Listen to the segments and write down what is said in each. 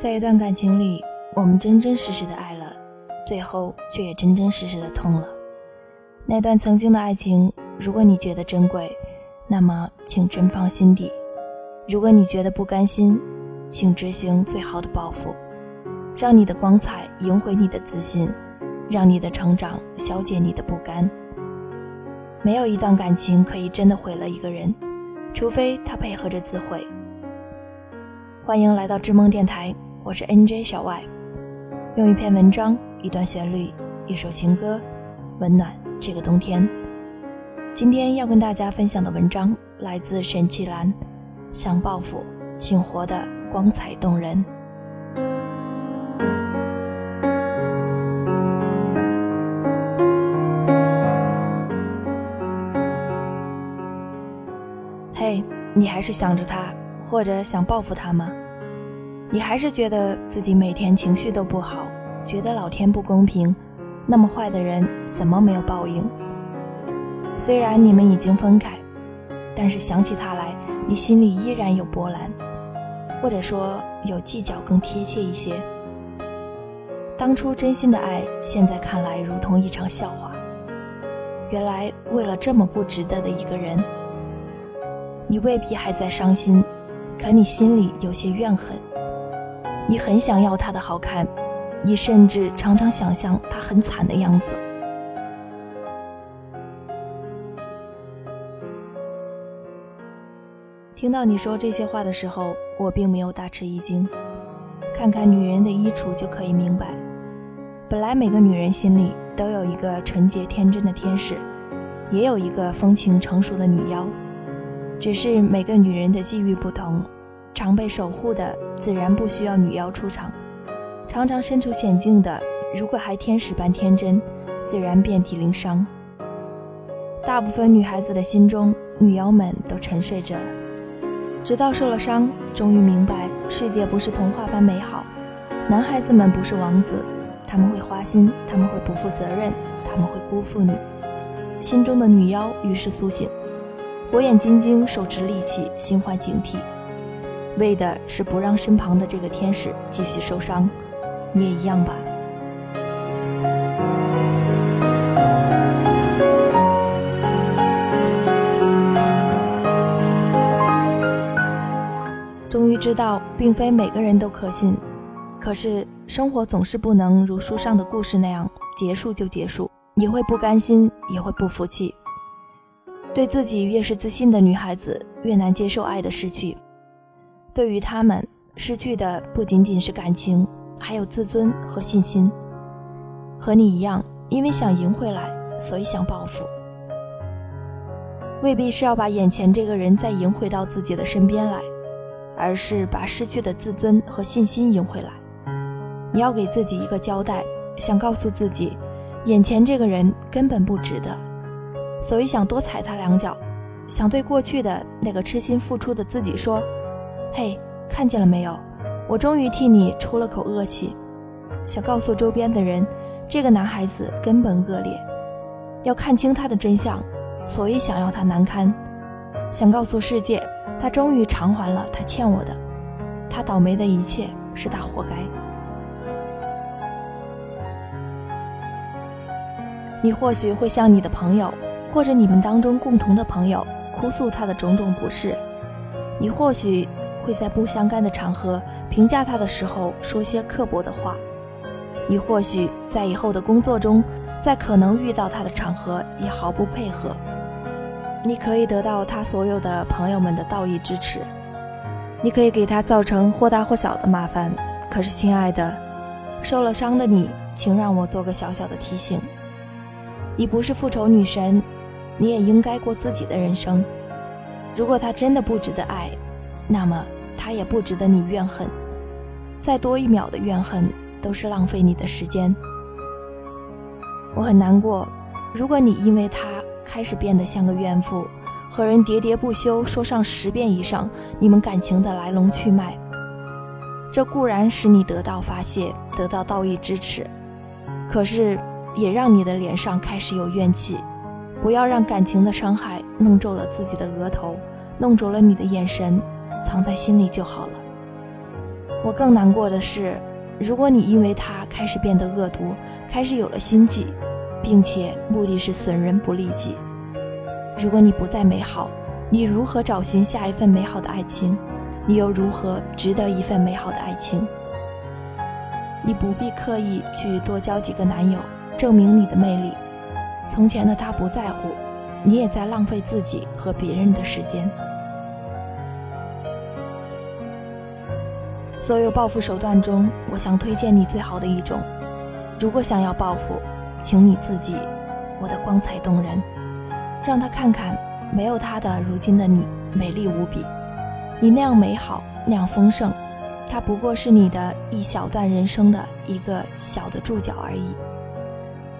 在一段感情里，我们真真实实的爱了，最后却也真真实实的痛了。那段曾经的爱情，如果你觉得珍贵，那么请珍放心底；如果你觉得不甘心，请执行最好的报复，让你的光彩赢回你的自信，让你的成长消解你的不甘。没有一段感情可以真的毁了一个人，除非他配合着自毁。欢迎来到知梦电台，我是 NJ 小 Y，用一篇文章、一段旋律、一首情歌，温暖这个冬天。今天要跟大家分享的文章来自沈其兰，想报复，请活得光彩动人。嘿，你还是想着他，或者想报复他吗？你还是觉得自己每天情绪都不好，觉得老天不公平？那么坏的人怎么没有报应？虽然你们已经分开，但是想起他来，你心里依然有波澜，或者说有计较更贴切一些。当初真心的爱，现在看来如同一场笑话。原来为了这么不值得的一个人。你未必还在伤心，可你心里有些怨恨。你很想要他的好看，你甚至常常想象他很惨的样子。听到你说这些话的时候，我并没有大吃一惊。看看女人的衣橱就可以明白，本来每个女人心里都有一个纯洁天真的天使，也有一个风情成熟的女妖。只是每个女人的际遇不同，常被守护的自然不需要女妖出场；常常身处险境的，如果还天使般天真，自然遍体鳞伤。大部分女孩子的心中，女妖们都沉睡着，直到受了伤，终于明白世界不是童话般美好。男孩子们不是王子，他们会花心，他们会不负责任，他们会辜负你。心中的女妖于是苏醒。火眼金睛，手持利器，心怀警惕，为的是不让身旁的这个天使继续受伤。你也一样吧？终于知道，并非每个人都可信。可是生活总是不能如书上的故事那样结束就结束，你会不甘心，也会不服气。对自己越是自信的女孩子，越难接受爱的失去。对于他们，失去的不仅仅是感情，还有自尊和信心。和你一样，因为想赢回来，所以想报复。未必是要把眼前这个人再赢回到自己的身边来，而是把失去的自尊和信心赢回来。你要给自己一个交代，想告诉自己，眼前这个人根本不值得。所以想多踩他两脚，想对过去的那个痴心付出的自己说：“嘿，看见了没有？我终于替你出了口恶气。”想告诉周边的人，这个男孩子根本恶劣，要看清他的真相，所以想要他难堪。想告诉世界，他终于偿还了他欠我的，他倒霉的一切是他活该。你或许会向你的朋友。或者你们当中共同的朋友哭诉他的种种不是，你或许会在不相干的场合评价他的时候说些刻薄的话，你或许在以后的工作中，在可能遇到他的场合也毫不配合。你可以得到他所有的朋友们的道义支持，你可以给他造成或大或小的麻烦。可是，亲爱的，受了伤的你，请让我做个小小的提醒：你不是复仇女神。你也应该过自己的人生。如果他真的不值得爱，那么他也不值得你怨恨。再多一秒的怨恨都是浪费你的时间。我很难过，如果你因为他开始变得像个怨妇，和人喋喋不休说上十遍以上你们感情的来龙去脉，这固然使你得到发泄，得到道义支持，可是也让你的脸上开始有怨气。不要让感情的伤害弄皱了自己的额头，弄浊了你的眼神，藏在心里就好了。我更难过的是，如果你因为他开始变得恶毒，开始有了心计，并且目的是损人不利己。如果你不再美好，你如何找寻下一份美好的爱情？你又如何值得一份美好的爱情？你不必刻意去多交几个男友，证明你的魅力。从前的他不在乎，你也在浪费自己和别人的时间。所有报复手段中，我想推荐你最好的一种。如果想要报复，请你自己，我的光彩动人，让他看看，没有他的如今的你美丽无比。你那样美好，那样丰盛，他不过是你的一小段人生的一个小的注脚而已。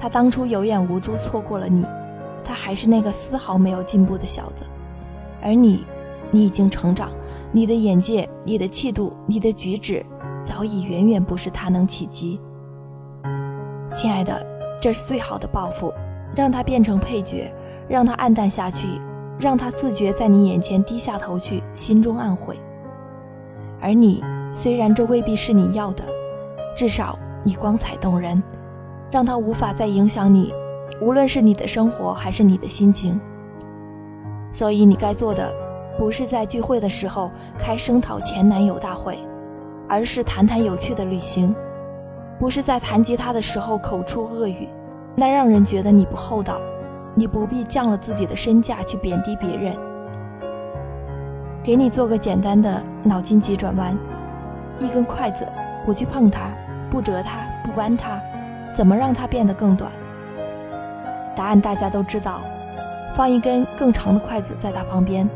他当初有眼无珠，错过了你，他还是那个丝毫没有进步的小子，而你，你已经成长。你的眼界，你的气度，你的举止，早已远远不是他能企及。亲爱的，这是最好的报复，让他变成配角，让他黯淡下去，让他自觉在你眼前低下头去，心中暗悔。而你，虽然这未必是你要的，至少你光彩动人，让他无法再影响你，无论是你的生活还是你的心情。所以你该做的。不是在聚会的时候开声讨前男友大会，而是谈谈有趣的旅行；不是在弹吉他的时候口出恶语，那让人觉得你不厚道。你不必降了自己的身价去贬低别人。给你做个简单的脑筋急转弯：一根筷子，不去碰它，不折它，不弯它，怎么让它变得更短？答案大家都知道，放一根更长的筷子在它旁边。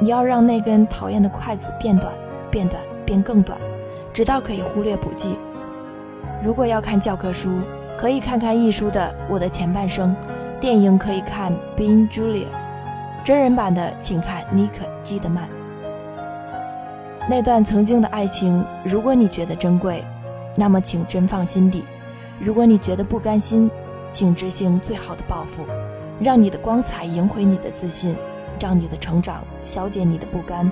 你要让那根讨厌的筷子变短，变短，变更短，直到可以忽略不计。如果要看教科书，可以看看一书的《我的前半生》，电影可以看《beinjulia》，真人版的请看尼克基德曼。那段曾经的爱情，如果你觉得珍贵，那么请珍放心底；如果你觉得不甘心，请执行最好的报复，让你的光彩赢回你的自信。让你的成长消解你的不甘。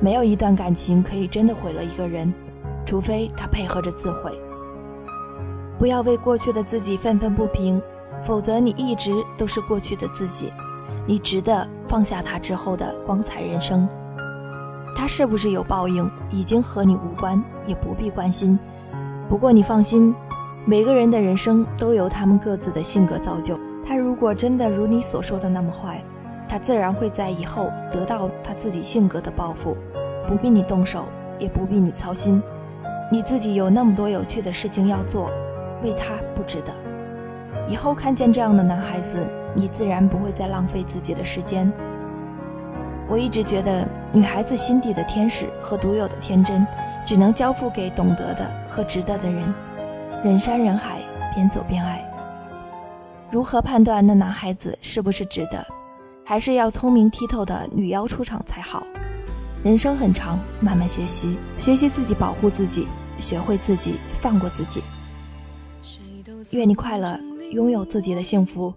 没有一段感情可以真的毁了一个人，除非他配合着自毁。不要为过去的自己愤愤不平，否则你一直都是过去的自己。你值得放下他之后的光彩人生。他是不是有报应，已经和你无关，也不必关心。不过你放心，每个人的人生都由他们各自的性格造就。他如果真的如你所说的那么坏，他自然会在以后得到他自己性格的报复，不必你动手，也不必你操心。你自己有那么多有趣的事情要做，为他不值得。以后看见这样的男孩子，你自然不会再浪费自己的时间。我一直觉得，女孩子心底的天使和独有的天真，只能交付给懂得的和值得的人。人山人海，边走边爱。如何判断那男孩子是不是值得？还是要聪明剔透的女妖出场才好。人生很长，慢慢学习，学习自己保护自己，学会自己放过自己。愿你快乐，拥有自己的幸福，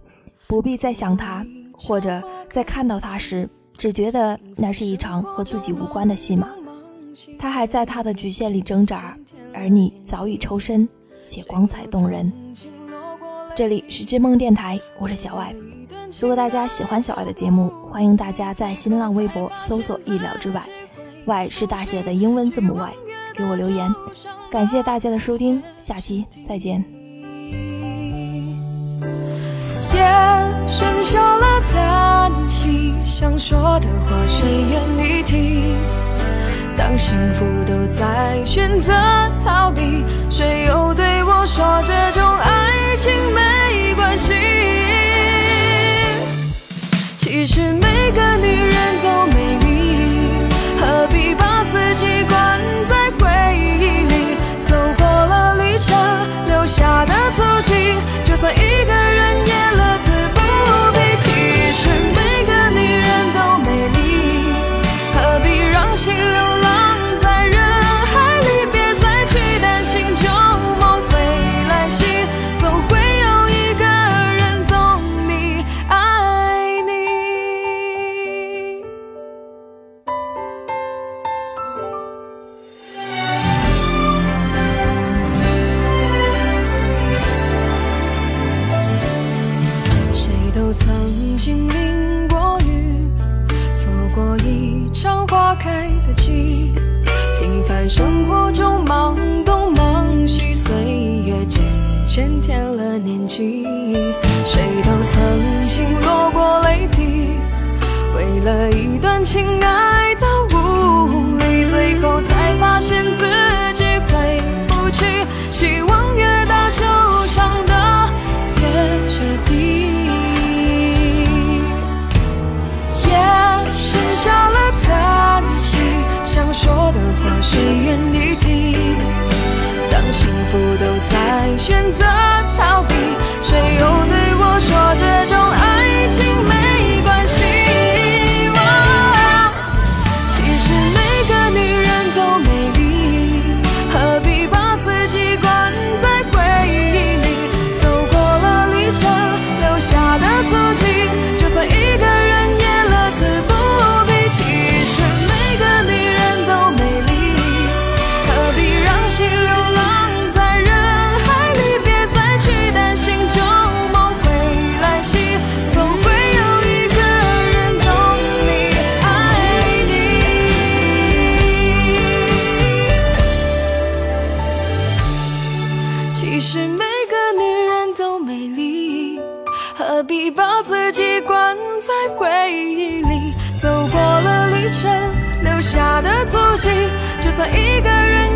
不必再想他，或者在看到他时只觉得那是一场和自己无关的戏码。他还在他的局限里挣扎，而你早已抽身，且光彩动人。这里是知梦电台，我是小爱。如果大家喜欢小爱的节目，欢迎大家在新浪微博搜索“意料之外 ”，Y 是大写的英文字母 Y，给我留言。感谢大家的收听，下期再见。夜剩下了叹息，想说的话谁愿意听？当幸福都在选择逃避，谁又对我说这种爱情没关系？其实每个女人生活中忙东忙西，岁月渐渐添了年纪，谁都曾经落过泪滴，为了一段情爱到无力，最后才发现自己。算一个人。